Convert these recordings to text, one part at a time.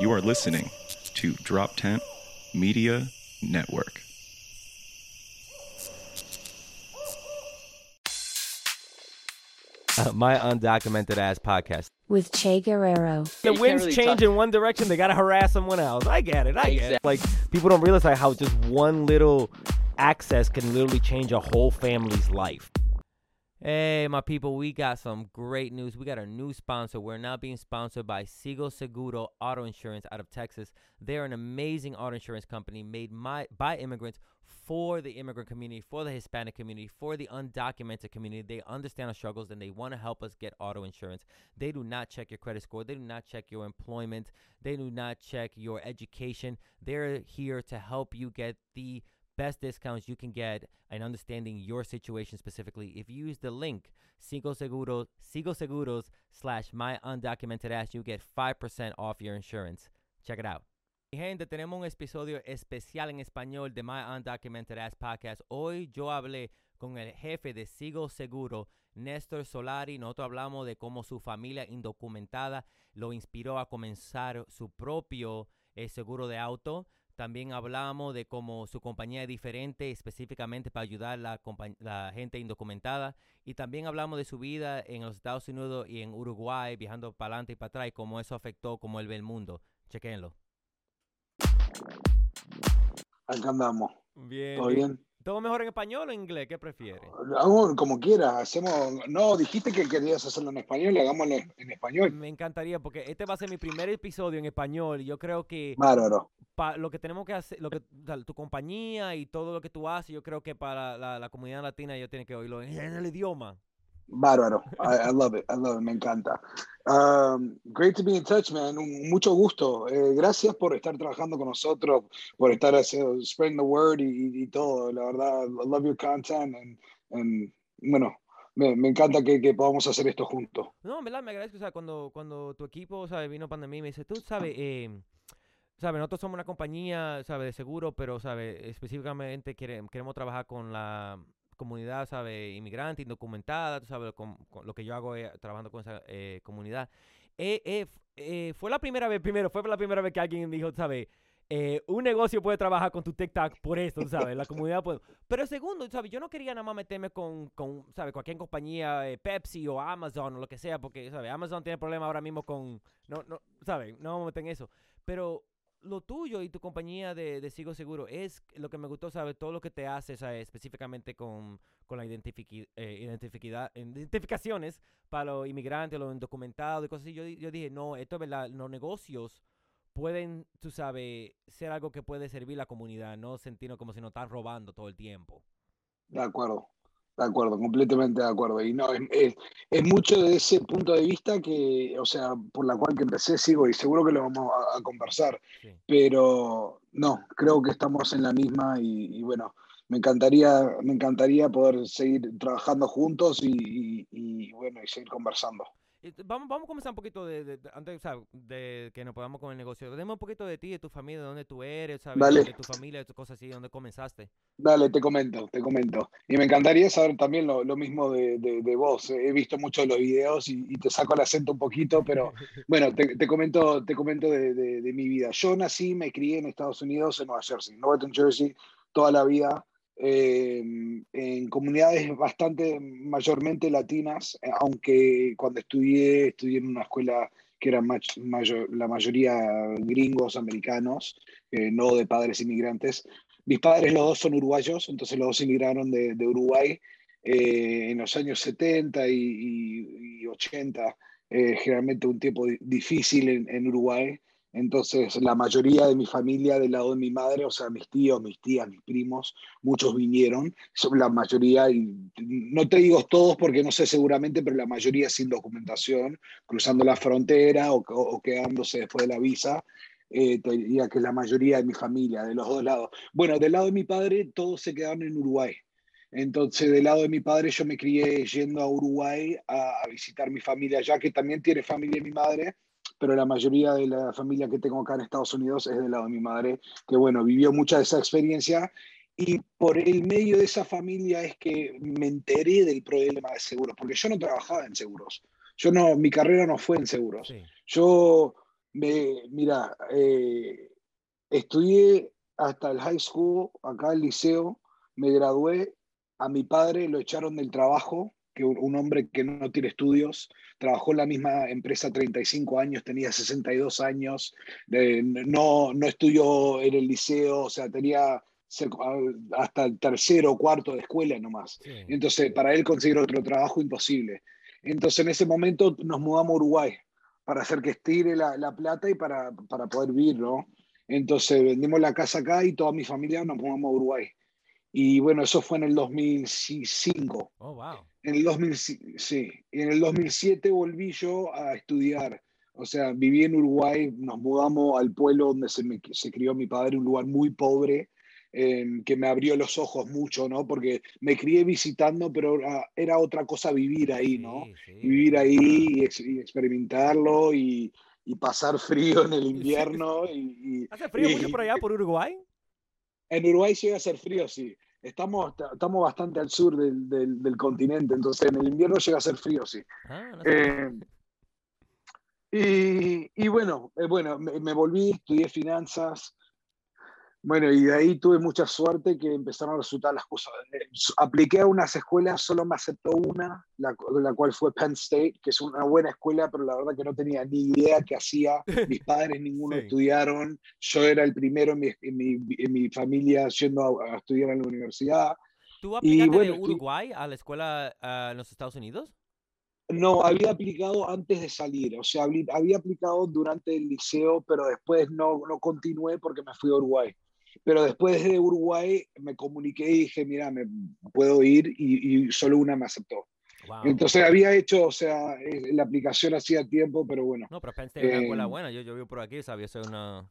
You are listening to Drop Tent Media Network. Uh, my undocumented ass podcast. with Che Guerrero. The winds really change talk- in one direction, they gotta harass someone else. I get it. I get it. Like people don't realize how just one little access can literally change a whole family's life. Hey, my people, we got some great news. We got a new sponsor. We're now being sponsored by Sigo Seguro Auto Insurance out of Texas. They're an amazing auto insurance company made my, by immigrants for the immigrant community, for the Hispanic community, for the undocumented community. They understand our struggles and they want to help us get auto insurance. They do not check your credit score. They do not check your employment. They do not check your education. They're here to help you get the best discounts you can get and understanding your situation specifically. If you use the link Sigo Seguros, Sigo Seguros slash my undocumented ass, you get 5% off your insurance. Check it out. Gente, tenemos un episodio especial en español de My Undocumented Ass Podcast. Hoy yo hablé con el jefe de Sigo Seguro, Néstor Solari. Nosotros hablamos de cómo su familia indocumentada lo inspiró a comenzar su propio eh, seguro de auto. También hablamos de cómo su compañía es diferente específicamente para ayudar a la, gente indocumentada. Y también hablamos de su vida en los Estados Unidos y en Uruguay, viajando para adelante y para atrás, y cómo eso afectó cómo él ve el mundo. Chequenlo. Acá andamos. Bien. ¿Todo bien? ¿Todo mejor en español o en inglés? ¿Qué prefiere? Hagamos como quieras. Hacemos. No, dijiste que querías hacerlo en español, hagámoslo en español. Me encantaría porque este va a ser mi primer episodio en español y yo creo que Bárbaro. pa- lo que tenemos que hacer, lo que tu compañía y todo lo que tú haces, yo creo que para la, la comunidad latina yo tiene que oírlo en, en el idioma. Bárbaro. I, I love it. I love it. Me encanta. Um, great to be in touch, man. Mucho gusto. Eh, gracias por estar trabajando con nosotros, por estar haciendo, spreading the word y, y- todo. La verdad, I love your content. And, and, bueno, me, me encanta que, que podamos hacer esto juntos. No, en verdad me agradezco, o sea, cuando, cuando tu equipo, ¿sabes? Vino mí y me dice, tú sabes, eh, ¿sabes? Nosotros somos una compañía, ¿sabes? De seguro, pero, ¿sabes? Específicamente quere- queremos trabajar con la comunidad, ¿sabes? Inmigrante, indocumentada, tú sabes, con, con lo que yo hago es trabajando con esa eh, comunidad. Eh, eh, eh, fue la primera vez, primero, fue la primera vez que alguien dijo, ¿sabes? Eh, un negocio puede trabajar con tu TikTok por esto, ¿sabes? La comunidad puede. Pero segundo, ¿sabes? Yo no quería nada más meterme con, con ¿sabes? Cualquier compañía, eh, Pepsi o Amazon o lo que sea, porque, ¿sabes? Amazon tiene problemas ahora mismo con, no, no, ¿sabes? No vamos a meter en eso. Pero lo tuyo y tu compañía de, de Sigo Seguro es lo que me gustó, ¿sabes? Todo lo que te hace, ¿sabes? Específicamente con, con la identifiqui- eh, identificidad- identificaciones para los inmigrantes, los indocumentados y cosas así. Yo, yo dije, no, esto es verdad, los negocios pueden, tú sabes, ser algo que puede servir a la comunidad, no sentirnos como si nos están robando todo el tiempo. De acuerdo, de acuerdo, completamente de acuerdo. Y no, es, es- es mucho de ese punto de vista que, o sea, por la cual que empecé, sigo y seguro que lo vamos a, a conversar, Sí. pero no, creo que estamos en la misma y, y bueno, me encantaría, me encantaría poder seguir trabajando juntos y, y- y, bueno, y seguir conversando. Vamos, vamos a comenzar un poquito de, de- de- antes ¿sabes? de que nos podamos con el negocio. Deme un poquito de ti, de tu familia, de dónde tú eres, ¿sabes? Dale. De tu familia, de tus cosas así, de dónde comenzaste. Dale, te comento, te comento. Y me encantaría saber también lo, lo mismo de, de- vos. He visto muchos de los videos y, y te saco el acento un poquito, pero bueno, te, te comento, te comento de, de- de mi vida. Yo nací, me crié en Estados Unidos, en Nueva Jersey, Northern Jersey, toda la vida, eh, en comunidades bastante mayormente latinas, eh, aunque cuando estudié, estudié en una escuela que era mach- mayor- la mayoría gringos, americanos, eh, no de padres inmigrantes. Mis padres los dos son uruguayos, entonces los dos emigraron de, de Uruguay eh, en los años 70 y, y- y 80, eh, generalmente un tiempo di- difícil en, en Uruguay. Entonces la mayoría de mi familia del lado de mi madre, o sea, mis tíos, mis tías, mis primos, muchos vinieron, la mayoría, y no te digo todos porque no sé seguramente, pero la mayoría sin documentación, cruzando la frontera o, o quedándose después de la visa eh, diría que la mayoría de mi familia, de los dos lados. Bueno, del lado de mi padre, todos se quedaron en Uruguay. Entonces, del lado de mi padre, yo me crié yendo a Uruguay a, visitar mi familia allá, que también tiene familia mi madre, pero la mayoría de la familia que tengo acá en Estados Unidos es del lado de mi madre, que bueno, vivió mucha de esa experiencia. Y por el medio de esa familia es que me enteré del problema de seguros, porque yo no trabajaba en seguros. Yo no, mi carrera no fue en seguros. Sí. Yo Me, mira, eh, estudié hasta el high school, acá el liceo, me gradué, a mi padre lo echaron del trabajo, que un, hombre que no tiene estudios, trabajó en la misma empresa 35 años, tenía 62 años, no, no estudió en el liceo, o sea, tenía hasta el tercero o cuarto de escuela nomás. Entonces, para él conseguir otro trabajo, imposible. Entonces, en ese momento nos mudamos a Uruguay para hacer que estire la, la plata y para, para poder vivir, ¿no? Entonces, vendimos la casa acá y toda mi familia nos mudamos a Uruguay. Y bueno, eso fue en el 2005. Oh, wow. En el 2000, sí, en el 2007 volví yo a estudiar. O sea, viví en Uruguay, nos mudamos al pueblo donde se, me, se crió mi padre, un lugar muy pobre, que me abrió los ojos mucho, ¿no? Porque me crié visitando, pero era, otra cosa vivir ahí, ¿no? Vivir ahí y, experimentarlo y, pasar frío en el invierno. Y, ¿Hace frío mucho por allá, por Uruguay? En Uruguay llega a ser frío, sí. Estamos, estamos bastante al sur del, del, continente, entonces en el invierno llega a ser frío, sí. Ah, eh, y, y, bueno, eh, bueno me, me, volví, estudié finanzas, bueno, y de ahí tuve mucha suerte que empezaron a resultar las cosas. Eh, apliqué a unas escuelas, solo me aceptó una, la, la, cual fue Penn State, que es una buena escuela, pero la verdad que no tenía ni idea qué hacía. Mis padres ninguno estudiaron. Yo era el primero en mi, en mi, familia yendo a, estudiar en la universidad. ¿Tú aplicaste de Uruguay a la escuela en los Estados Unidos? No, había aplicado antes de salir, o sea, había aplicado durante el liceo, pero después no, no continué porque me fui a Uruguay. Pero después de Uruguay me comuniqué y dije, mira, me puedo ir y, solo una me aceptó. Entonces había hecho, o sea, eh, la aplicación hacía tiempo, pero bueno. No, pero pensé una escuela eh, buena, yo, yo vivo por aquí, sabía ser una...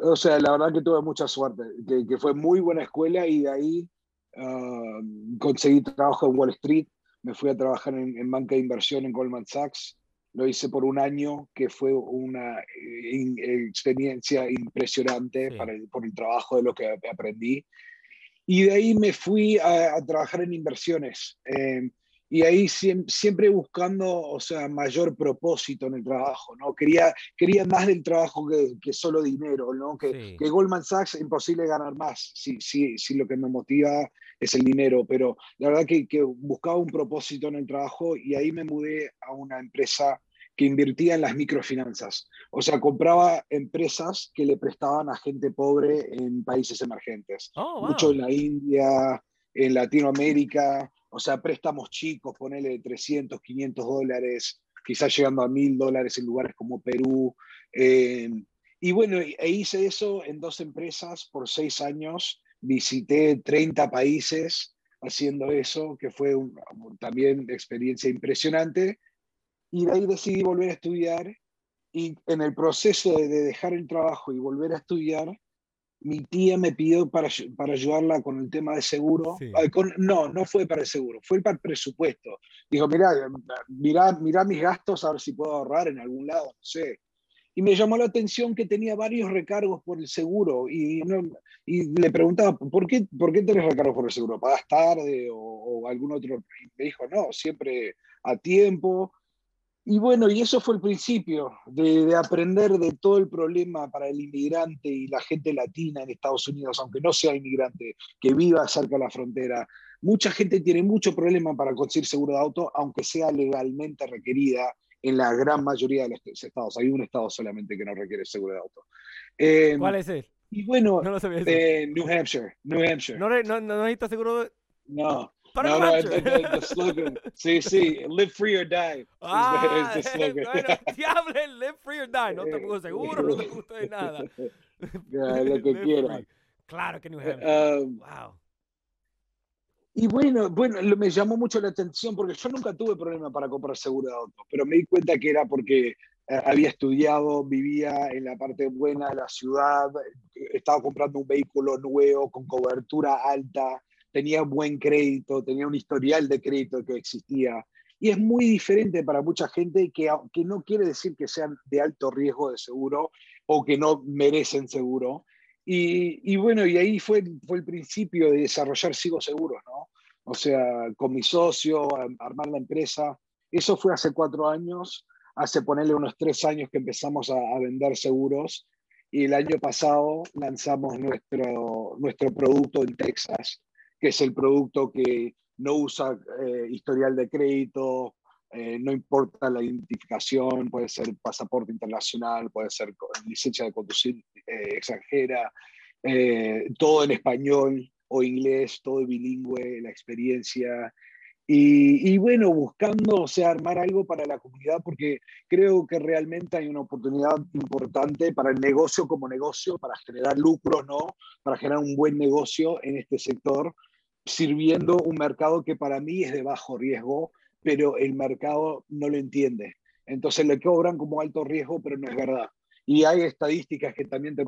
O sea, la verdad que tuve mucha suerte, que, que fue muy buena escuela y de ahí ah, conseguí trabajo en Wall Street, me fui a trabajar en, en banca de inversión en Goldman Sachs lo hice por un año, que fue una eh, experiencia impresionante para por el trabajo de lo que aprendí. Y de ahí me fui a, trabajar en inversiones. Eh, y ahí siempre, buscando, o sea, mayor propósito en el trabajo, ¿no? Quería, quería más del trabajo que, que solo dinero, ¿no? Que, que, Goldman Sachs es imposible ganar más si, si, si lo que me motiva es el dinero, pero la verdad que, que, buscaba un propósito en el trabajo y ahí me mudé a una empresa que invertía en las microfinanzas. O sea, compraba empresas que le prestaban a gente pobre en países emergentes. Oh, Mucho en la India, en Latinoamérica, o sea, préstamos chicos, ponele 300, 500 dólares, quizás llegando a 1000 dólares en lugares como Perú. Eh, y bueno, e hice eso en dos empresas por seis años. Visité 30 países haciendo eso, que fue también experiencia impresionante. Y de ahí decidí volver a estudiar. Y en el proceso de, dejar el trabajo y volver a estudiar, mi tía me pidió para, para ayudarla con el tema de seguro. no, no fue para el seguro, fue para el presupuesto. Dijo, mira, mira, mira mis gastos, a ver si puedo ahorrar en algún lado, no sé. Y me llamó la atención que tenía varios recargos por el seguro y, y le preguntaba, ¿por qué, ¿por qué tenés recargos por el seguro? ¿Pagas tarde o, o algún otro? Y me dijo, no, siempre a tiempo. Y bueno, y eso fue el principio de, aprender de todo el problema para el inmigrante y la gente latina en Estados Unidos, aunque no sea inmigrante, que viva cerca de la frontera. Mucha gente tiene mucho problema para conseguir seguro de auto, aunque sea legalmente requerida en la gran mayoría de los estados. Hay un estado solamente que no requiere seguro de auto. Em, ¿Cuál es? Y bueno, eh, New Hampshire. New Hampshire. ¿No, no, no necesitas seguro de... No, no, no, el, slogan. Sí, sí, live free or die. Ah, es, slogan. Bueno, live free or die. No te pongo seguro, no te gusta de nada. lo que quiera. Claro que New Hampshire. Um, wow. Y bueno, bueno, me llamó mucho la atención porque yo nunca tuve problema para comprar seguro de auto, pero me di cuenta que era porque eh, había estudiado, vivía en la parte buena de la ciudad, estaba comprando un vehículo nuevo con cobertura alta, tenía buen crédito, tenía un historial de crédito que existía. Y es muy diferente para mucha gente que, que no quiere decir que sean de alto riesgo de seguro o que no merecen seguro. Y, y bueno, y ahí fue, fue el principio de desarrollar Sigo Seguros, ¿no? O sea, con mi socio, armar la empresa. Eso fue hace cuatro años. hace ponerle unos tres años que empezamos a, vender seguros y el año pasado lanzamos nuestro, nuestro producto en Texas, que es el producto que no usa eh, historial de crédito, eh, no importa la identificación, puede ser pasaporte internacional, puede ser licencia de conducir eh, extranjera, todo en español o inglés, todo bilingüe, la experiencia. Y, bueno, buscando, o sea, armar algo para la comunidad, porque creo que realmente hay una oportunidad importante para el negocio como negocio, para generar lucros, ¿no? Para generar un buen negocio en este sector, sirviendo un mercado que para mí es de bajo riesgo, pero el mercado no lo entiende. Entonces le cobran como alto riesgo, pero no es verdad. Y hay estadísticas que también te,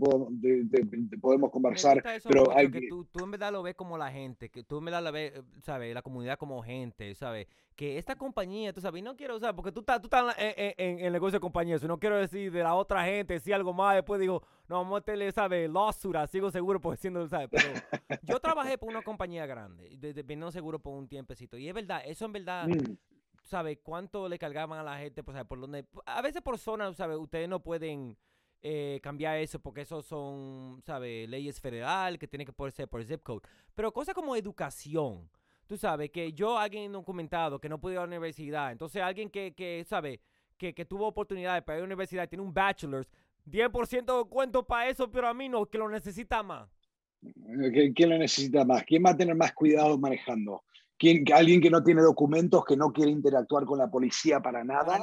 podemos conversar, pero hay que... Tú, tú, en verdad lo ves como la gente, que tú en verdad la ves, ¿sabes? La comunidad como gente, ¿sabes? Que esta compañía, tú sabes, no quiero, ¿sabes? Porque tú estás, tú estás en, el negocio de compañía, eso no quiero decir de la otra gente, si algo más, después digo, no, vamos a meterle, ¿sabes? Lawsuit, sigo seguro, pues siendo, ¿sabes? Pero yo trabajé por una compañía grande, de, de, seguro por un tiempecito, y es verdad, eso en verdad... Mm. ¿Sabe cuánto le cargaban a la gente? Pues, por donde, a veces por zona, ¿sabe? Ustedes no pueden eh, cambiar eso porque eso son, ¿sabes? Leyes federal que tiene que poder ser por zip code. Pero cosas como educación. Tú sabes que yo, alguien documentado que no pudo ir a la universidad, entonces alguien que, que sabe, que, que tuvo oportunidad para ir a la universidad, tiene un bachelor's, 10% de cuento para eso, pero a mí no, que lo necesita más. ¿Quién lo necesita más? ¿Quién va a tener más cuidado manejando? Alguien que no tiene documentos, que no quiere interactuar con la policía para nada,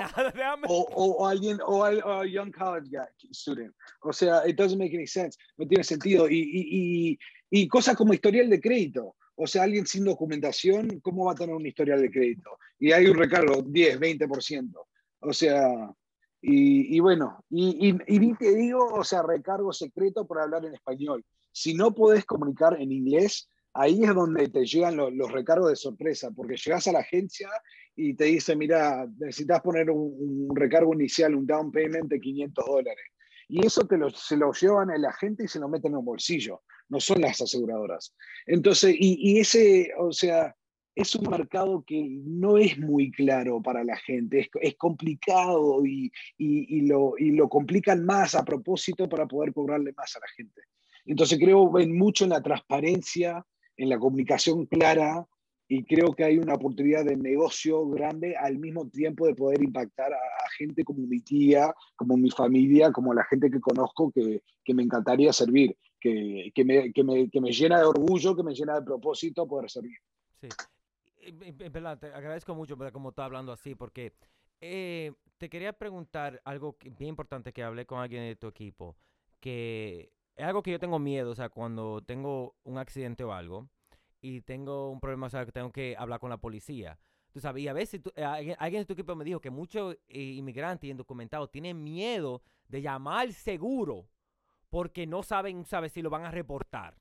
o, o, alguien, o a young college student. O sea, it doesn't make any sense, no tiene sentido. Y, y, y, cosas como historial de crédito. O sea, alguien sin documentación, ¿cómo va a tener un historial de crédito? Y hay un recargo, 10, 20%. O sea, y, bueno, y, y, te digo, o sea, recargo secreto por hablar en español. Si no podés comunicar en inglés, ahí es donde te llegan los, recargos de sorpresa, porque llegas a la agencia y te dice, mira, necesitas poner un, recargo inicial, un down payment de 500 dólares. Y eso te lo, se lo llevan el agente y se lo meten en el bolsillo, no son las aseguradoras. Entonces, y, ese, o sea, es un mercado que no es muy claro para la gente, es, complicado y, y, lo, y lo complican más a propósito para poder cobrarle más a la gente. Entonces creo ven mucho en la transparencia, en la comunicación clara y creo que hay una oportunidad de negocio grande al mismo tiempo de poder impactar a, gente como mi tía, como mi familia, como la gente que conozco que, que me encantaría servir, que, que, me, que, me, que, me, llena de orgullo, que me llena de propósito poder servir. Sí, en verdad, te agradezco mucho como estás hablando así, porque eh, te quería preguntar algo bien importante que hablé con alguien de tu equipo, que es algo que yo tengo miedo, o sea, cuando tengo un accidente o algo y tengo un problema, o sea, que tengo que hablar con la policía. Tú sabes, y a veces eh, alguien, de tu equipo me dijo que muchos eh, inmigrantes y indocumentados tienen miedo de llamar seguro porque no saben, sabes, si lo van a reportar.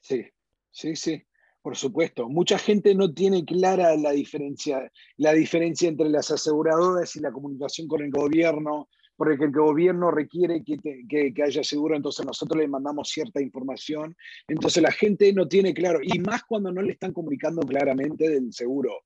Sí, sí, sí, por supuesto. Mucha gente no tiene clara la diferencia, la diferencia entre las aseguradoras y la comunicación con el gobierno porque el gobierno requiere que, que, haya seguro, entonces nosotros le mandamos cierta información. Entonces la gente no tiene claro, y más cuando no le están comunicando claramente del seguro.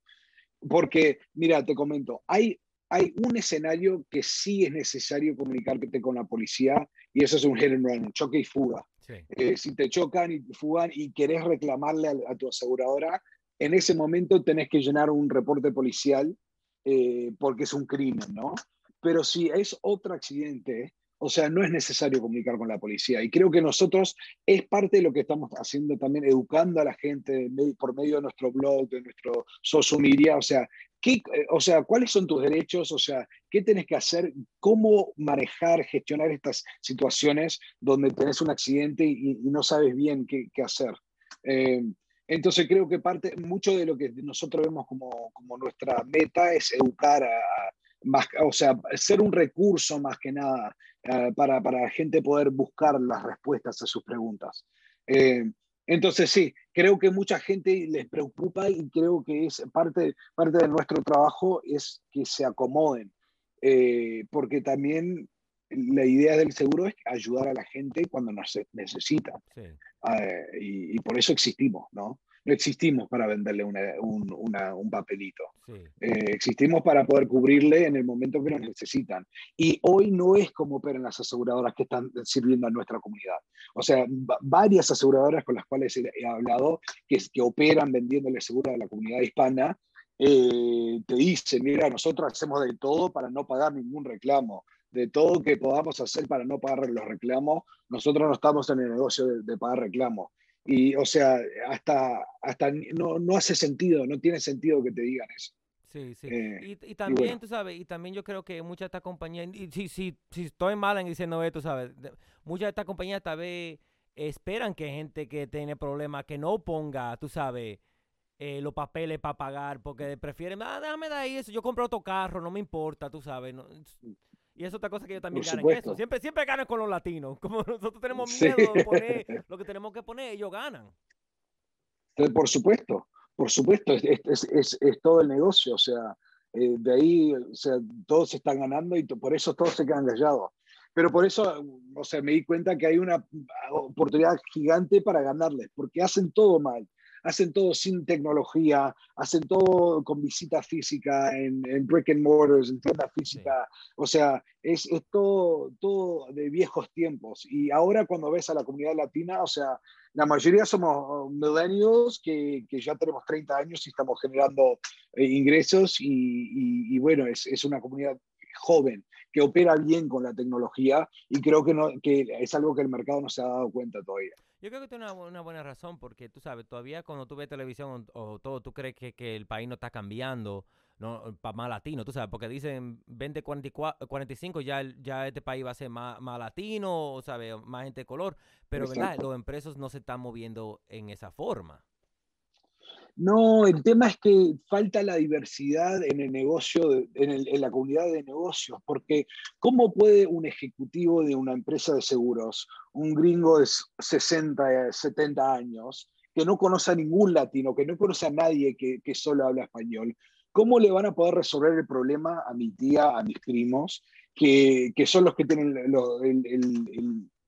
Porque, mira, te comento, hay, hay un escenario que sí es necesario comunicarte con la policía, y eso es un hit and run, choque y fuga. Eh, si te chocan y fugan y querés reclamarle a, tu aseguradora, en ese momento tenés que llenar un reporte policial eh, porque es un crimen, ¿no? Pero si es otro accidente, o sea, no es necesario comunicar con la policía. Y creo que nosotros es parte de lo que estamos haciendo también, educando a la gente por medio de nuestro blog, de nuestro social media. O sea, ¿qué, o sea, ¿cuáles son tus derechos? O sea, ¿qué tenés que hacer? ¿Cómo manejar, gestionar estas situaciones donde tenés un accidente y, no sabes bien qué, hacer? Eh, entonces creo que parte, mucho de lo que nosotros vemos como, como nuestra meta es educar a, más, o sea, ser un recurso más que nada eh, para, para, la gente poder buscar las respuestas a sus preguntas. Eh, entonces, sí, creo que mucha gente les preocupa y creo que es parte, parte de nuestro trabajo es que se acomoden, eh, porque también la idea del seguro es ayudar a la gente cuando nos necesita. y, y, por eso existimos, ¿no? No existimos para venderle un, papelito. Eh, existimos para poder cubrirle en el momento que lo necesitan. Y hoy no es como operan las aseguradoras que están sirviendo a nuestra comunidad. O sea, varias aseguradoras con las cuales he, hablado que, que operan vendiéndole seguro a la comunidad hispana, eh, te dicen, mira, nosotros hacemos de todo para no pagar ningún reclamo de todo que podamos hacer para no pagar los reclamos, nosotros no estamos en el negocio de, pagar reclamos. Y, o sea, hasta, hasta no, no, hace sentido, no tiene sentido que te digan eso. Sí, sí. Eh, y, también, tú sabes, y también yo creo que muchas de estas compañías, y si, si, si estoy mal en diciendo esto, sabes, muchas de estas compañías tal vez esperan que gente que tiene problemas que no ponga, tú sabes, eh, los papeles para pagar, porque prefieren, ah, déjame de ahí eso, yo compro otro carro, no me importa, tú sabes. No, y es otra cosa que yo también gano en eso. Siempre, siempre ganan con los latinos. Como nosotros tenemos miedo de poner lo que tenemos que poner, ellos ganan. Por supuesto, por supuesto, es, es, es todo el negocio. O sea, eh, de ahí, o sea, todos se están ganando y por eso todos se quedan callados. Pero por eso, o sea, me di cuenta que hay una oportunidad gigante para ganarles, porque hacen todo mal hacen todo sin tecnología, hacen todo con visita física, en, brick and mortars, en tienda física. O sea, es, todo, todo de viejos tiempos. Y ahora cuando ves a la comunidad latina, o sea, la mayoría somos millennials que, que ya tenemos 30 años y estamos generando eh, ingresos y, y, bueno, es, es una comunidad joven que opera bien con la tecnología y creo que, no, que es algo que el mercado no se ha dado cuenta todavía. Yo creo que tiene una, buena razón porque tú sabes, todavía cuando tú ves televisión o, todo, tú crees que, que, el país no está cambiando no para más latino, tú sabes, porque dicen 2045 ya, ya este país va a ser más, más latino, ¿sabes? más gente de color, pero ¿verdad? los empresas no se están moviendo en esa forma. No, el tema es que falta la diversidad en el negocio, en, la comunidad de negocios, porque ¿cómo puede un ejecutivo de una empresa de seguros, un gringo de 60, 70 años, que no conoce a ningún latino, que no conoce a nadie que, solo habla español, ¿cómo le van a poder resolver el problema a mi tía, a mis primos, que, son los que tienen el,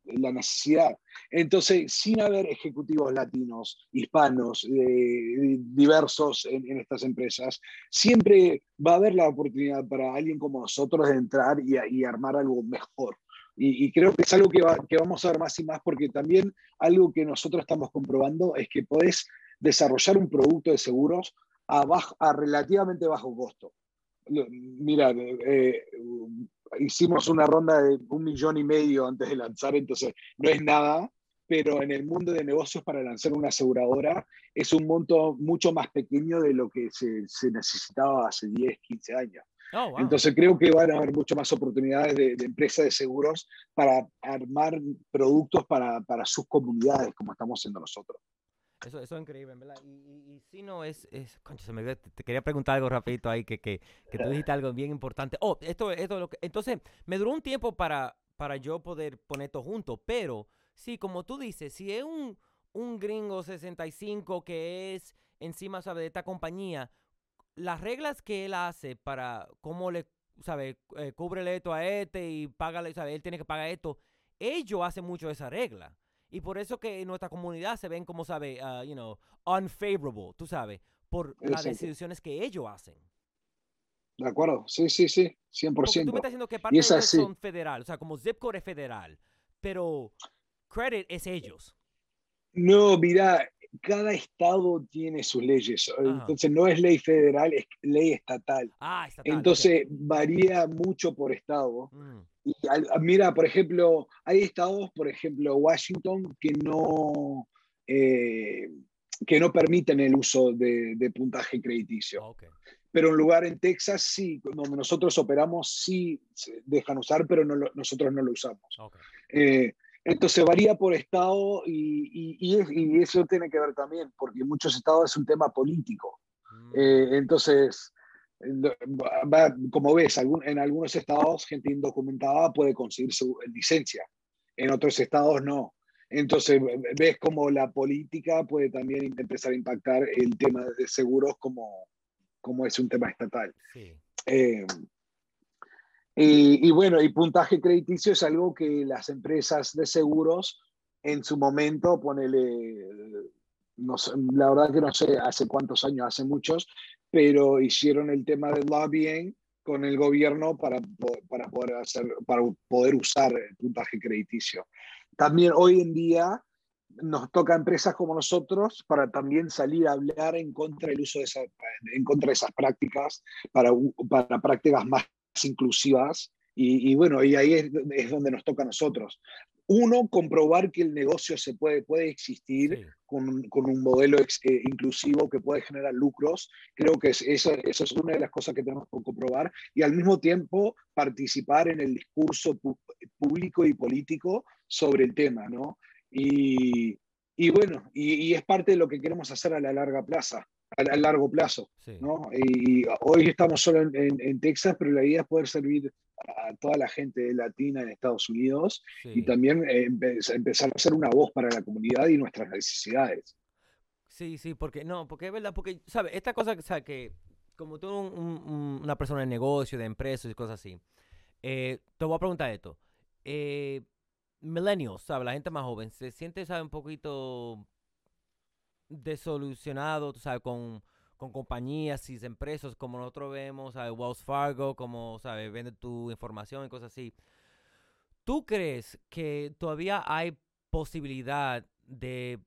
la necesidad. Entonces, sin haber ejecutivos latinos, hispanos, eh, diversos en, estas empresas, siempre va a haber la oportunidad para alguien como nosotros de entrar y, armar algo mejor. Y, creo que es algo que, que, vamos a ver más y más porque también algo que nosotros estamos comprobando es que podés desarrollar un producto de seguros a, a relativamente bajo costo. Mira, eh, hicimos una ronda de un millón y medio antes de lanzar, entonces no es nada, pero en el mundo de negocios para lanzar una aseguradora es un monto mucho más pequeño de lo que se, necesitaba hace 10, 15 años. Oh, entonces creo que van a haber mucho más oportunidades de, empresas de seguros para armar productos para, para sus comunidades, como estamos haciendo nosotros. Eso, eso es increíble, ¿verdad? Y, y, si no es, es concha, te, quería preguntar algo rapidito ahí, que, que, que tú dijiste algo bien importante. Oh, esto, esto lo que, entonces, me duró un tiempo para, para yo poder poner esto junto, pero sí, como tú dices, si es un, un gringo 65 que es encima, ¿sabe? De esta compañía, las reglas que él hace para cómo le, ¿sabe? Eh, cúbrele esto a este y págale, ¿sabe? Él tiene que pagar esto. Ellos hacen mucho esa regla. Y por eso que en nuestra comunidad se ven como, sabe, uh, you know, unfavorable, tú sabes, por las decisiones que ellos hacen. De acuerdo, sí, sí, sí, 100%. Porque tú me estás diciendo que parte de ellos son federal, o sea, como zip code es federal, pero credit es ellos. No, mira, cada estado tiene sus leyes. Entonces no es ley federal, es ley estatal. Ah, estatal Entonces varía mucho por estado. Mm. Y mira, por ejemplo, hay estados, por ejemplo, Washington, que no, eh, que no permiten el uso de, puntaje crediticio. Pero en lugar en Texas, sí, donde nosotros operamos, sí dejan usar, pero no nosotros no lo usamos. Eh, entonces varía por estado y, y, eso tiene que ver también, porque en muchos estados es un tema político. Mm. Eh, entonces, como ves, en algunos estados gente indocumentada puede conseguir su licencia, en otros estados no. Entonces ves como la política puede también empezar a impactar el tema de seguros como, como es un tema estatal. Eh, y, bueno, y puntaje crediticio es algo que las empresas de seguros en su momento, ponele no la verdad que no sé hace cuántos años, hace muchos, pero hicieron el tema del lobbying con el gobierno para, para, poder, hacer, para poder usar el puntaje crediticio. También hoy en día nos toca a empresas como nosotros para también salir a hablar en contra del uso de en contra de esas prácticas, para, para prácticas más inclusivas. Y, bueno, y ahí es, donde nos toca a nosotros. Uno, comprobar que el negocio se puede, puede existir con, con, un modelo eh, inclusivo que puede generar lucros. Creo que es, eso, eso, es una de las cosas que tenemos que comprobar. Y al mismo tiempo participar en el discurso público y político sobre el tema, ¿no? Y, y bueno, y, es parte de lo que queremos hacer a la larga plaza, a, largo plazo. ¿no? Y, hoy estamos solo en, en, Texas, pero la idea es poder servir a toda la gente latina en Estados Unidos y también eh, empezar a ser una voz para la comunidad y nuestras necesidades. Sí, sí, porque no, porque es verdad, porque, ¿sabes? Esta cosa ¿sabe? que, como tú, una persona de negocio, de empresas y cosas así, eh, te voy a preguntar esto. Eh, millennials, ¿sabes? La gente más joven se siente, ¿sabes? Un poquito desolucionado, ¿sabes? Con, con compañías y empresas como nosotros vemos, ¿sabes? Wells Fargo, como, ¿sabes? Vende tu información y cosas así. ¿Tú crees que todavía hay posibilidad de,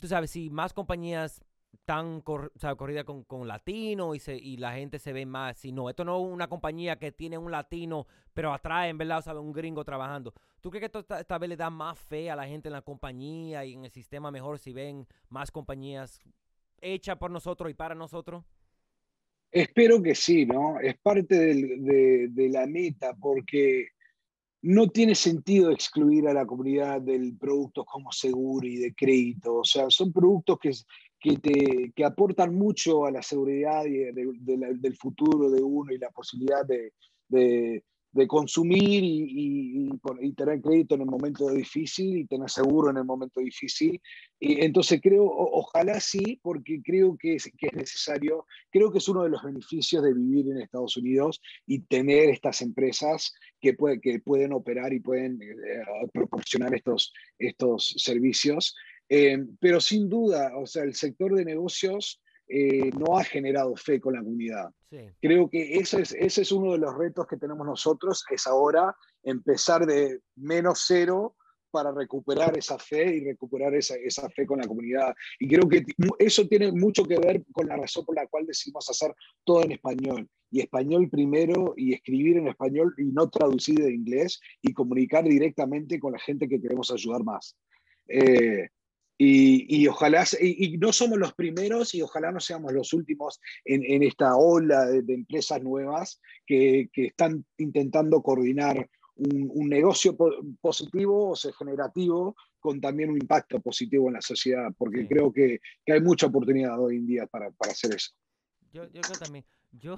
tú sabes, si más compañías tan corrida con, con latino y, se, y la gente se ve más. Si no, esto no es una compañía que tiene un latino, pero atrae, en verdad, ¿sabe? un gringo trabajando. ¿Tú crees que esto esta, vez le da más fe a la gente en la compañía y en el sistema mejor si ven más compañías hechas por nosotros y para nosotros? Espero que sí, ¿no? Es parte de, de la meta porque no tiene sentido excluir a la comunidad del productos como seguro y de crédito. O sea, son productos que, que, te, que aportan mucho a la seguridad y del futuro de uno y la posibilidad de, de, consumir y, y, tener crédito en el momento difícil y tener seguro en el momento difícil. Y entonces creo, ojalá sí, porque creo que es, que es necesario, creo que es uno de los beneficios de vivir en Estados Unidos y tener estas empresas que, puede, que pueden operar y pueden eh, proporcionar estos, estos servicios. Eh, pero sin duda, o sea, el sector de negocios eh, no ha generado fe con la comunidad. Creo que ese es, ese es uno de los retos que tenemos nosotros, es ahora empezar de menos cero para recuperar esa fe y recuperar esa, esa, fe con la comunidad. Y creo que eso tiene mucho que ver con la razón por la cual decidimos hacer todo en español. Y español primero, y escribir en español y no traducir de inglés, y comunicar directamente con la gente que queremos ayudar más. Eh, y, ojalá, y, no somos los primeros y ojalá no seamos los últimos en, esta ola de, empresas nuevas que, están intentando coordinar un, negocio positivo o sea, generativo con también un impacto positivo en la sociedad, porque creo que, hay mucha oportunidad hoy en día para, hacer eso. Yo, yo creo también, yo,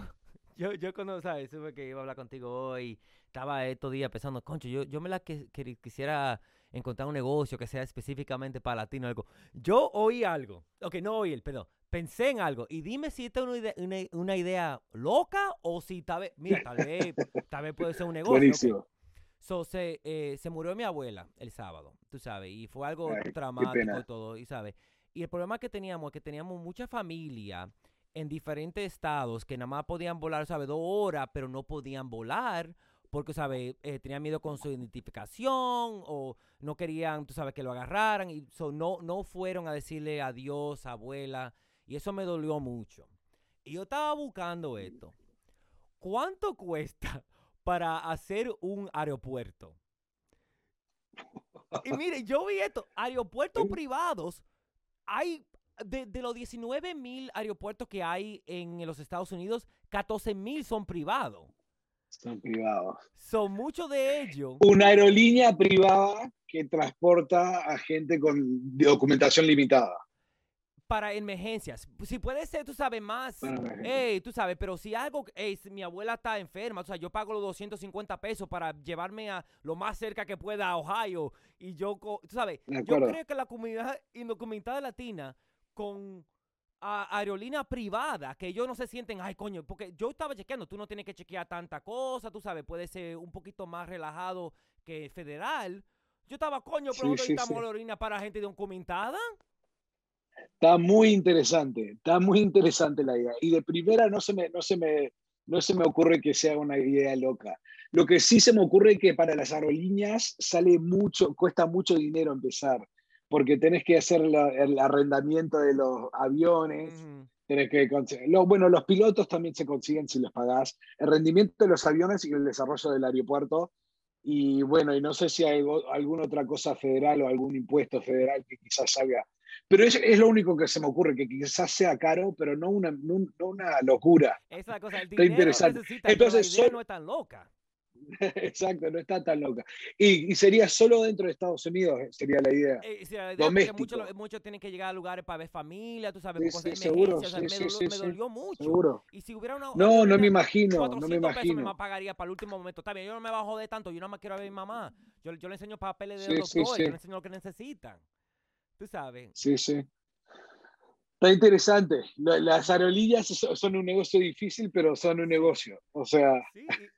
yo, yo cuando, ¿sabes? Supe que iba a hablar contigo hoy, estaba estos días pensando, concho, yo, yo me la que, quisiera encontrar un negocio que sea específicamente para latino algo. Yo oí algo, ok, no oí, perdón, pensé en algo y dime si esta es una idea, una, idea loca o si tal vez, mira, tal vez, tal vez puede ser un negocio. Buenísimo. So, se, eh, se murió mi abuela el sábado, tú sabes, y fue algo traumático y todo, y sabes. Y el problema que teníamos es que teníamos mucha familia en diferentes estados que nada más podían volar, ¿sabes? Dos horas, pero no podían volar porque, ¿sabes? Eh, tenían miedo con su identificación o no querían, tú sabes, que lo agarraran y no, no fueron a decirle adiós, abuela. Y eso me dolió mucho. Y yo estaba buscando esto. ¿Cuánto cuesta para hacer un aeropuerto? Y mire, yo vi esto, aeropuertos privados, hay de, de, los 19 mil aeropuertos que hay en los Estados Unidos, 14 mil son privados. Son privados. Son muchos de ellos. Una aerolínea privada que transporta a gente con documentación limitada. Para emergencias. Si puede ser, tú sabes, más. Hey, tú sabes, pero si algo, hey, mi abuela está enferma, o sea, yo pago los 250 pesos para llevarme a lo más cerca que pueda a Ohio. Y yo, tú sabes, yo creo que la comunidad indocumentada latina con a aerolínea privada que ellos no se sienten, ay coño, porque yo estaba chequeando, tú no tienes que chequear tanta cosa, tú sabes, puede ser un poquito más relajado que federal. Yo estaba, coño, pero sí, sí, aerolínea para gente documentada. Está muy interesante, está muy interesante la idea. Y de primera no se me, no se me, no se me ocurre que sea una idea loca. Lo que sí se me ocurre es que para las aerolíneas sale mucho, cuesta mucho dinero empezar, porque tenés que hacer el arrendamiento de los aviones, tenés que bueno, los pilotos también se consiguen si les pagás, el rendimiento de los aviones y el desarrollo del aeropuerto. Y bueno, y no sé si hay alguna otra cosa federal o algún impuesto federal que quizás salga. Pero es, es, lo único que se me ocurre, que quizás sea caro, pero no una, no, una locura. Esa es la cosa, el dinero Está interesante. Entonces, la idea no es tan loca. Exacto, no está tan loca. Y, sería solo dentro de Estados Unidos, eh, sería la idea. Eh, muchos, muchos, tienen que llegar a lugares para ver familia, tú sabes, sí, cosas seguro, me, dolió, mucho. Seguro. Y si hubiera una, no, no me imagino, no me imagino. me pagaría para el último momento. Está bien, yo no me bajo de tanto, yo no más quiero ver a mi mamá. Yo, yo le enseño papeles de doctor, yo le enseño lo que necesitan. Tú sabes. Sí, sí. Está interesante. Las aerolíneas son un negocio difícil, pero son un negocio. O sea,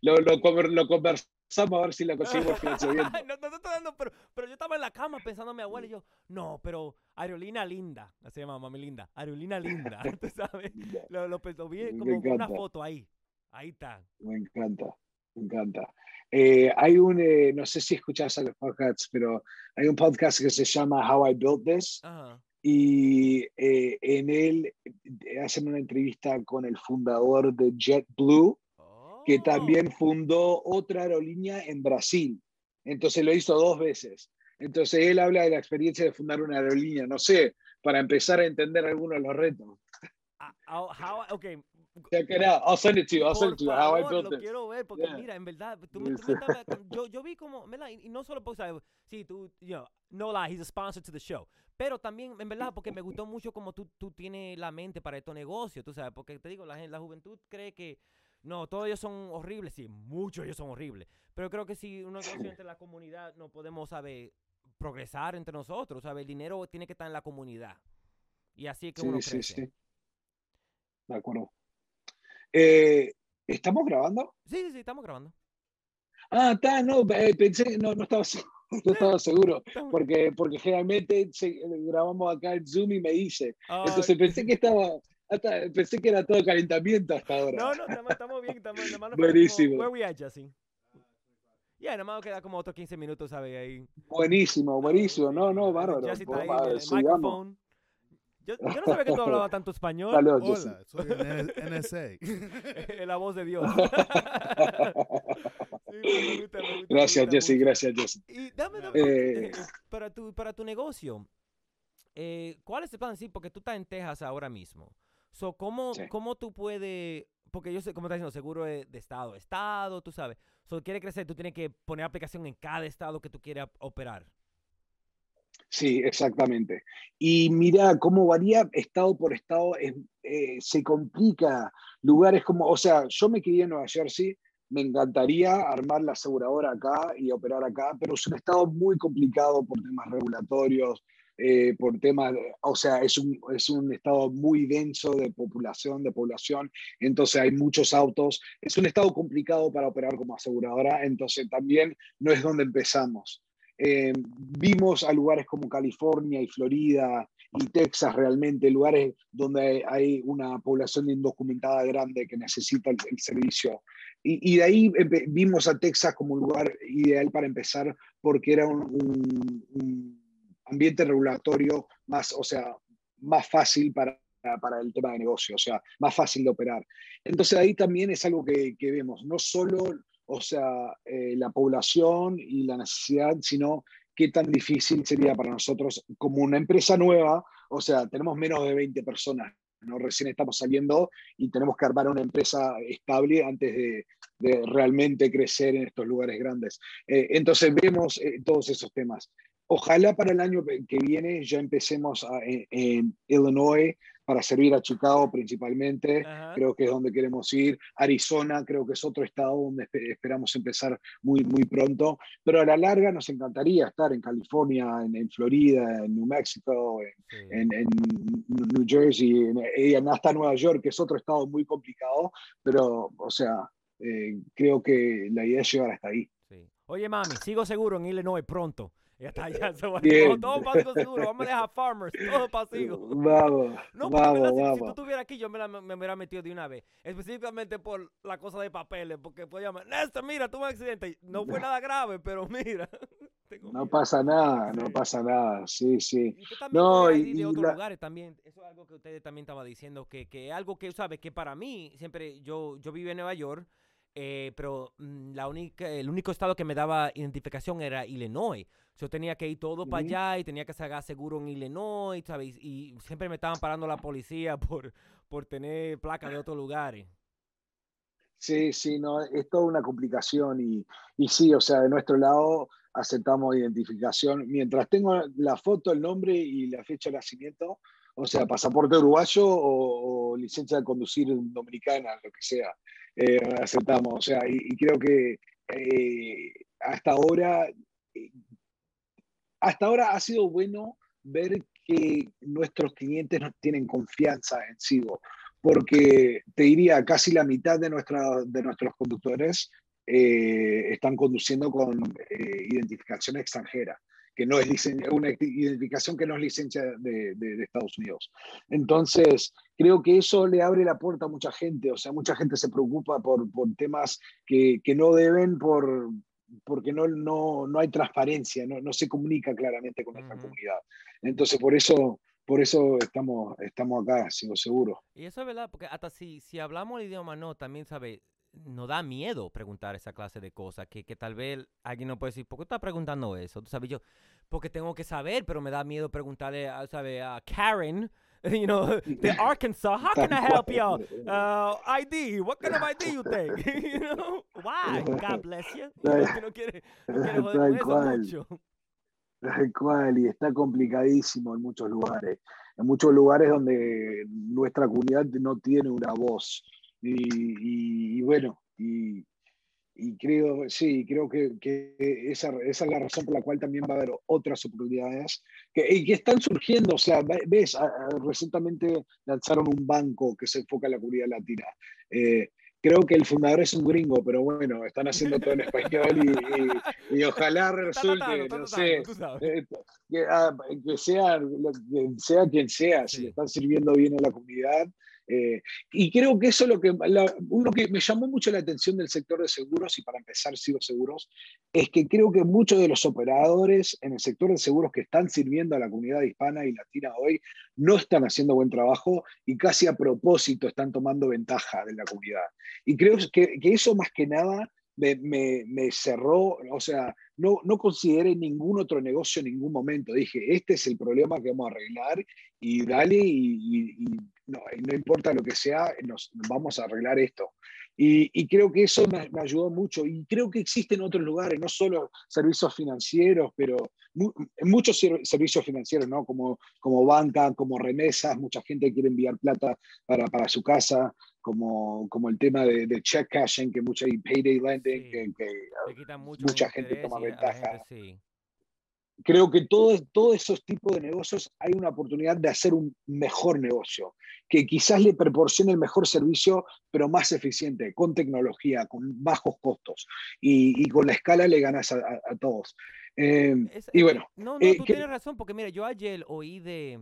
lo, lo, lo, conversamos a ver si la conseguimos financiamiento. no, no, no, no, pero, pero yo estaba en la cama pensando a mi abuela y yo, no, pero aerolínea linda. Así se llama mami linda. Aerolínea linda. ¿Tú sabes? Lo, lo, vi como una foto ahí. Ahí está. Me encanta. Me encanta. Eh, hay un, eh, no sé si escuchas a los podcasts, pero hay un podcast que se llama How I Built This. Ajá y eh, en él eh, hacen una entrevista con el fundador de JetBlue, que también oh. fundó otra aerolínea en Brasil. Entonces lo hizo dos veces. Entonces él habla de la experiencia de fundar una aerolínea, no sé, para empezar a entender algunos de los retos. Ah, how, okay. Check it out. I'll send it to you. I'll send it to you. How I built lo quiero ver porque mira, en verdad, tú, tú yo, yo vi como, y no solo porque, sí, tú, you know, no lie, he's a sponsor to the show. Pero también, en verdad, porque me gustó mucho como tú, tú tienes la mente para estos negocios, tú sabes, porque te digo, la, la juventud cree que, no, todos ellos son horribles, sí, muchos ellos son horribles, pero creo que si uno negocio entre la comunidad no podemos, saber progresar entre nosotros, ¿sabes? El dinero tiene que estar en la comunidad. Y así es que uno crece. Sí, sí. De acuerdo. Eh, ¿Estamos grabando? Sí, sí, sí, estamos grabando. Ah, está, no, eh, pensé, no, no estaba no estaba seguro, porque, porque generalmente grabamos acá en Zoom y me dice. Entonces pensé que estaba, hasta, pensé que era todo calentamiento hasta ahora. No, no, estamos, bien, estamos, Buenísimo. Como, where we at? Ya, yeah, nada más queda como otros 15 minutos, ¿sabes? Ahí. Buenísimo, buenísimo. No, no, bárbaro. Jesse está ahí, el micrófono. Yo, yo, no sabía que tú hablabas tanto español. Hola, soy el NSA. la voz de Dios. gracias, Jesse, gracias, Jesse. Y dame, dame eh, para, tu, para tu negocio, eh, ¿cuál es el plan? Sí, porque tú estás en Texas ahora mismo. So, ¿cómo, ¿Cómo tú puedes porque yo sé, como estás diciendo, seguro de, estado estado, tú sabes. So, quiere crecer, tú tienes que poner aplicación en cada estado que tú quieras operar. Sí, exactamente. Y mira cómo varía estado por estado, eh, se complica lugares como, o sea, yo me quería en Nueva Jersey, me encantaría armar la aseguradora acá y operar acá, pero es un estado muy complicado por temas regulatorios, eh, por temas, o sea, es un, es un estado muy denso de población, de población, entonces hay muchos autos, es un estado complicado para operar como aseguradora, entonces también no es donde empezamos. Eh, vimos a lugares como California y Florida y Texas realmente, lugares donde hay una población indocumentada grande que necesita el, servicio. Y, de ahí vimos a Texas como un lugar ideal para empezar porque era un, ambiente regulatorio más, o sea, más fácil para, para el tema de negocio, o sea, más fácil de operar. Entonces ahí también es algo que, que vemos, no solo o sea, eh, la población y la necesidad, sino qué tan difícil sería para nosotros como una empresa nueva, o sea, tenemos menos de 20 personas, ¿no? recién estamos saliendo y tenemos que armar una empresa estable antes de, realmente crecer en estos lugares grandes. Eh, entonces vemos eh, todos esos temas. Ojalá para el año que viene ya empecemos en Illinois para servir a Chicago principalmente, creo que es donde queremos ir. Arizona creo que es otro estado donde esperamos empezar muy, muy pronto, pero a la larga nos encantaría estar en California, en, Florida, en New Mexico, en, New Jersey, en, hasta Nueva York, que es otro estado muy complicado, pero, o sea, eh, creo que la idea es llegar hasta ahí. Oye, mami, sigo seguro en Illinois pronto. Ya está, ya se va. Todo pasivo seguro. Vamos a dejar farmers, todo pasivo. Vamos. No, vamos, verdad, si, vamos. si, tú estuvieras aquí, yo me, la, me, hubiera metido de una vez. Específicamente por la cosa de papeles. Porque pues llamar, Néstor, mira, tuve un accidente. No fue nada grave, pero mira. no pasa nada, no pasa nada. Sí, sí. Y usted también no, y, de otros la... lugares también. Eso es algo que ustedes también estaban diciendo. Que, que algo que, ¿sabes? Que para mí, siempre, yo, yo viví en Nueva York. Eh, pero mm, la única, el único estado que me daba identificación era Illinois. Yo tenía que ir todo uh -huh. para allá y tenía que sacar seguro en Illinois, ¿sabes? Y siempre me estaban parando la policía por, por tener placas de otros lugares. Sí, sí, no, es toda una complicación y, y sí, o sea, de nuestro lado aceptamos identificación. Mientras tengo la foto, el nombre y la fecha de nacimiento, o sea, pasaporte uruguayo o, licencia de conducir dominicana, lo que sea, eh, aceptamos. O sea, y, creo que eh, hasta ahora, hasta ahora ha sido bueno ver que nuestros clientes nos tienen confianza en Sigo, porque te diría, casi la mitad de, nuestra, de nuestros conductores eh, están conduciendo con eh, identificación extranjera, que no es una identificación que no es licencia de, de, de, Estados Unidos. Entonces, creo que eso le abre la puerta a mucha gente, o sea, mucha gente se preocupa por, por temas que, que no deben por, porque no, no, no hay transparencia, no, no se comunica claramente con nuestra uh -huh. comunidad. Entonces, por eso por eso estamos, estamos acá, sigo seguro. Y eso es verdad, porque hasta si, si hablamos el idioma no, también, ¿sabes? Nos da miedo preguntar esa clase de cosas, que, que tal vez alguien no puede decir, ¿por qué estás preguntando eso? ¿Tú sabes? Yo, porque tengo que saber, pero me da miedo preguntarle, ¿sabes? A Karen, you know, de Arkansas, how can I help you? Uh, ID, what kind of ID you take? you know, why? God bless you. no quiere, no quiere joder con eso mucho. Tal cual, y está complicadísimo en muchos lugares. En muchos lugares donde nuestra comunidad no tiene una voz. Y, y, y bueno, y, y, creo, sí, creo que, que esa, esa, es la razón por la cual también va a haber otras oportunidades que, y que están surgiendo. O sea, ves, recientemente lanzaron un banco que se enfoca en la comunidad latina. Eh, creo que el fundador es un gringo, pero bueno, están haciendo todo en español y, y, y ojalá resulte, no sé, eh, que, ah, que, sea, que sea quien sea, si le están sirviendo bien a la comunidad. Eh, y creo que eso es lo que, la, que me llamó mucho la atención del sector de seguros, y para empezar sigo seguros, es que creo que muchos de los operadores en el sector de seguros que están sirviendo a la comunidad hispana y latina hoy no están haciendo buen trabajo y casi a propósito están tomando ventaja de la comunidad. Y creo que, que eso más que nada me, me, cerró, o sea, no, no consideré ningún otro negocio en ningún momento. Dije, este es el problema que vamos a arreglar y dale y, y, y no, no, importa lo que sea, nos, vamos a arreglar esto. Y, y creo que eso me, me, ayudó mucho. Y creo que existen otros lugares, no solo servicios financieros, pero mu muchos servicios financieros, ¿no? Como, como banca, como remesas, mucha gente quiere enviar plata para, para su casa, como, como el tema de, de check cashing, que mucha y payday lending, sí. que, que mucha gente toma ventaja. Gente, sí. Creo que todos todo esos tipos de negocios hay una oportunidad de hacer un mejor negocio, que quizás le proporcione el mejor servicio, pero más eficiente, con tecnología, con bajos costos. Y, y con la escala le ganas a, a, a todos. Eh, es, y bueno. No, no, eh, tú que, tienes razón, porque mira, yo ayer oí de,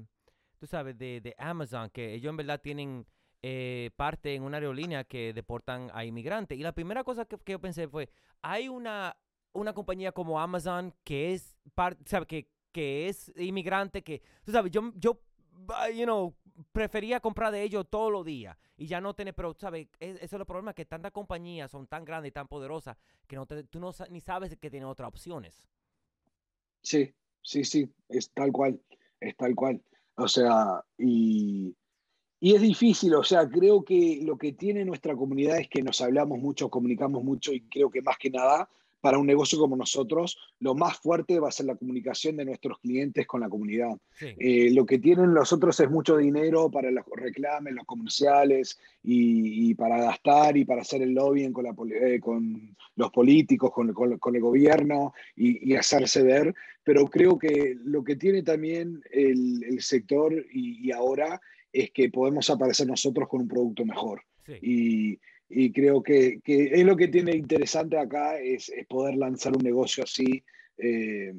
tú sabes, de, de Amazon, que ellos en verdad tienen eh, parte en una aerolínea que deportan a inmigrantes. Y la primera cosa que, que yo pensé fue, hay una, una compañía como Amazon que es, sabe, que, que es inmigrante, que, tú sabes, yo, yo, you know, prefería comprar de ellos todos los días y ya no tener, pero, ¿sabes? Es, eso es el problema, que tantas compañías son tan grandes y tan poderosas que no te, tú no ni sabes que tienen otras opciones. Sí, sí, sí, es tal cual, es tal cual. O sea, y, y es difícil, o sea, creo que lo que tiene nuestra comunidad es que nos hablamos mucho, comunicamos mucho y creo que más que nada para un negocio como nosotros, lo más fuerte va a ser la comunicación de nuestros clientes con la comunidad. Sí. Eh, lo que tienen los otros es mucho dinero para los reclames, los comerciales y, y para gastar y para hacer el lobbying con, la, eh, con los políticos, con, con, con el gobierno y, y, hacerse ver. Pero creo que lo que tiene también el, el sector y, y, ahora es que podemos aparecer nosotros con un producto mejor. Sí. Y, y creo que, que, es lo que tiene interesante acá, es, es poder lanzar un negocio así, eh,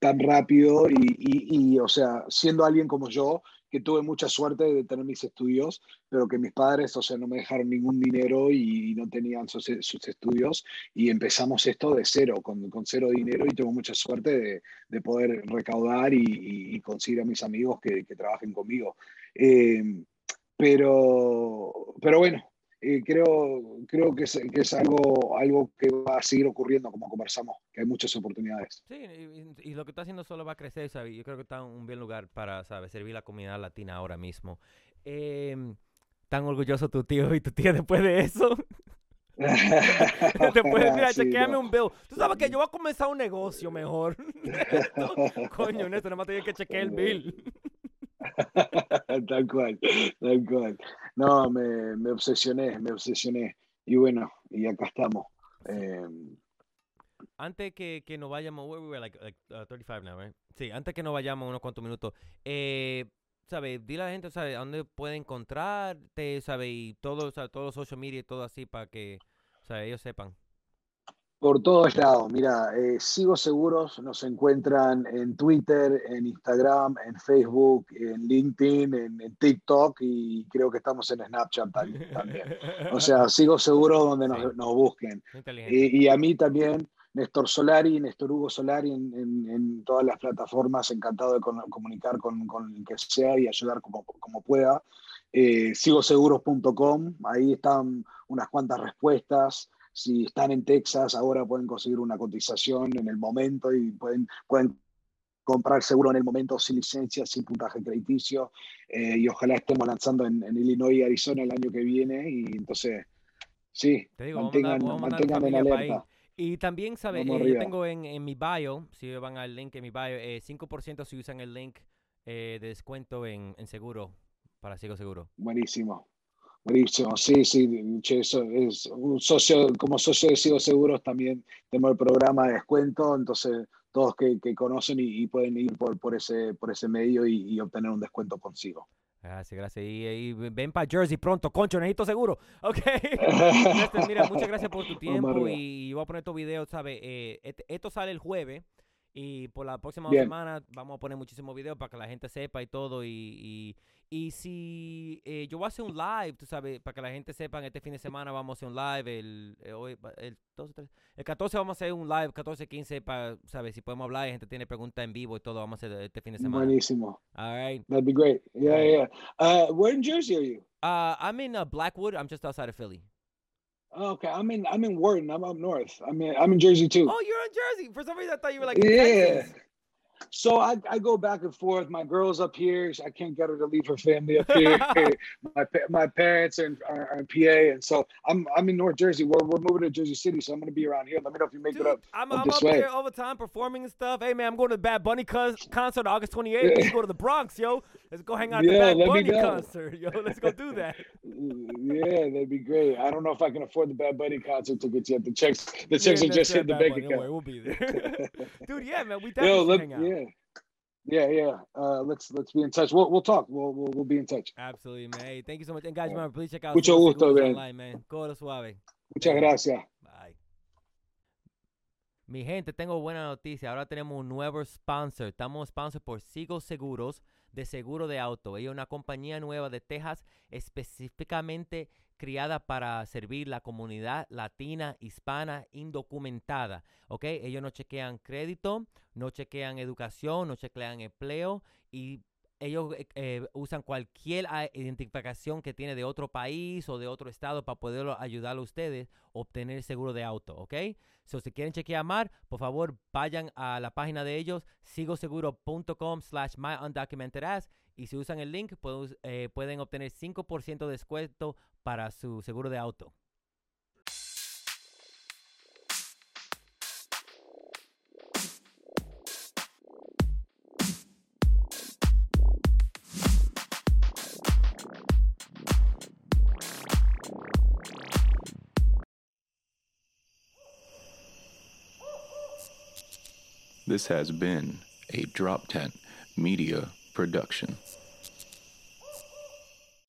tan rápido y, o sea, siendo alguien como yo, que tuve mucha suerte de tener mis estudios, pero que mis padres, o sea, no me dejaron ningún dinero y no tenían sus, estudios y empezamos esto de cero, con, con cero dinero y tengo mucha suerte de, poder recaudar y, conseguir a mis amigos que, trabajen conmigo. Eh, pero, pero bueno, creo, creo que, es, que es algo, algo que va a seguir ocurriendo, como conversamos, que hay muchas oportunidades. Sí, y, lo que está haciendo solo va a crecer, ¿sabes? Yo creo que está en un buen lugar para, ¿sabes? Servir la comunidad latina ahora mismo. Eh, tan orgulloso tu tío y tu tía después de eso. Después, mira, chequeame un bill. Tú sabes que yo voy a comenzar un negocio mejor. Coño, Néstor, nada más tengo que chequear el bill. tal cual, tal cual. No, me, me, obsesioné, me obsesioné. Y bueno, y acá estamos. Eh, antes que, que nos vayamos, we were like, like uh, 35 now, right? Sí, antes que nos vayamos unos cuantos minutos, eh, ¿sabes? Dile a la gente, ¿sabes? ¿A dónde puede encontrarte, ¿sabes? Y todo, ¿sabes? todos los social media y todo así para que, ¿sabes? Ellos sepan. Por todos lados, mira, eh, Sigo Seguros nos encuentran en Twitter, en Instagram, en Facebook, en LinkedIn, en, TikTok y creo que estamos en Snapchat también. O sea, Sigo Seguros donde nos, busquen. Y, a mí también, Néstor Solari, Néstor Hugo Solari en, todas las plataformas, encantado de comunicar con, con, el que sea y ayudar como, como pueda. Eh, sigoseguros.com, ahí están unas cuantas respuestas si están en Texas, ahora pueden conseguir una cotización en el momento y pueden, pueden comprar seguro en el momento sin licencia, sin puntaje crediticio. Eh, y ojalá estemos lanzando en, Illinois y Arizona el año que viene. Y entonces, sí, mantengan, en alerta. Y también, ¿sabes? Eh, yo tengo en, en, mi bio, si van al link en mi bio, eh, 5% si usan el link eh, de descuento en, en seguro, para Sigo Seguro. Buenísimo. Buenísimo, sí, sí, eso es un socio, como socio de Sigo Seguros también tenemos el programa de descuento, entonces todos que, que conocen y, pueden ir por, por, ese, por ese medio y, obtener un descuento consigo. Gracias, gracias. Y, ven para Jersey pronto, concho, necesito seguro. Ok. mira, muchas gracias por tu tiempo y voy a poner tu video, ¿sabes? Eh, esto sale el jueves. Y por la próxima semana vamos a poner muchísimos videos para que la gente sepa y todo. Y, y si eh, yo voy a hacer un live, tú sabes, para que la gente sepa, este fin de semana vamos a hacer un live, el, eh, hoy, el, 12, el 14 vamos a hacer un live, 14, 15, para, ¿sabes? Si podemos hablar, la gente tiene preguntas en vivo y todo, vamos a hacer este fin de semana. Buenísimo. All right. That'd be great. Yeah, yeah. Uh, where in Jersey are you? Uh, I'm in uh, Blackwood. I'm just outside of Philly. Okay, I'm in I'm in Wharton. I'm up north. I'm in I'm in Jersey too. Oh, you're in Jersey. For some reason, I thought you were like yeah. Texas. So I, I go back and forth. My girl's up here. I can't get her to leave her family up here. my my parents are in, are, are in, PA, and so I'm I'm in North Jersey. We're, we're moving to Jersey City, so I'm going to be around here. Let me know if you make Dude, it up. I'm, up I'm up here all the time performing and stuff. Hey man, I'm going to the Bad Bunny concert August 28th. Yeah. Let's go to the Bronx, yo. Let's go hang out at yeah, the Bad Bunny concert, yo. Let's go do that. yeah, that'd be great. I don't know if I can afford the Bad Bunny concert tickets yet. The checks the checks yeah, are just hit the bank account. We'll be there. Dude, yeah, man, we definitely yo, let, hang out. Yeah. Yeah, yeah. Uh, let's let's be in touch. We'll we'll talk. We'll we'll, we'll be in touch. Absolutely, man. Hey, thank you so much. And guys, remember, please check out. Mucho gusto, man. Online, man. Codo suave. Muchas gracias. Bye. Mi gente, tengo buena noticia. Ahora tenemos un nuevo sponsor. Estamos sponsor por Sigo Seguros de seguro de auto. Ella es una compañía nueva de Texas específicamente criada para servir la comunidad latina, hispana, indocumentada. ¿Ok? Ellos no chequean crédito, no chequean educación, no chequean empleo y ellos eh, eh, usan cualquier ah, identificación que tiene de otro país o de otro estado para poder ayudar a ustedes a obtener seguro de auto, ¿ok? So, si quieren chequear más, por favor, vayan a la página de ellos, sigoseguro.com slash my y si usan el link, eh, pueden obtener 5% de descuento para su seguro de auto. This has been a Drop Tent Media Production.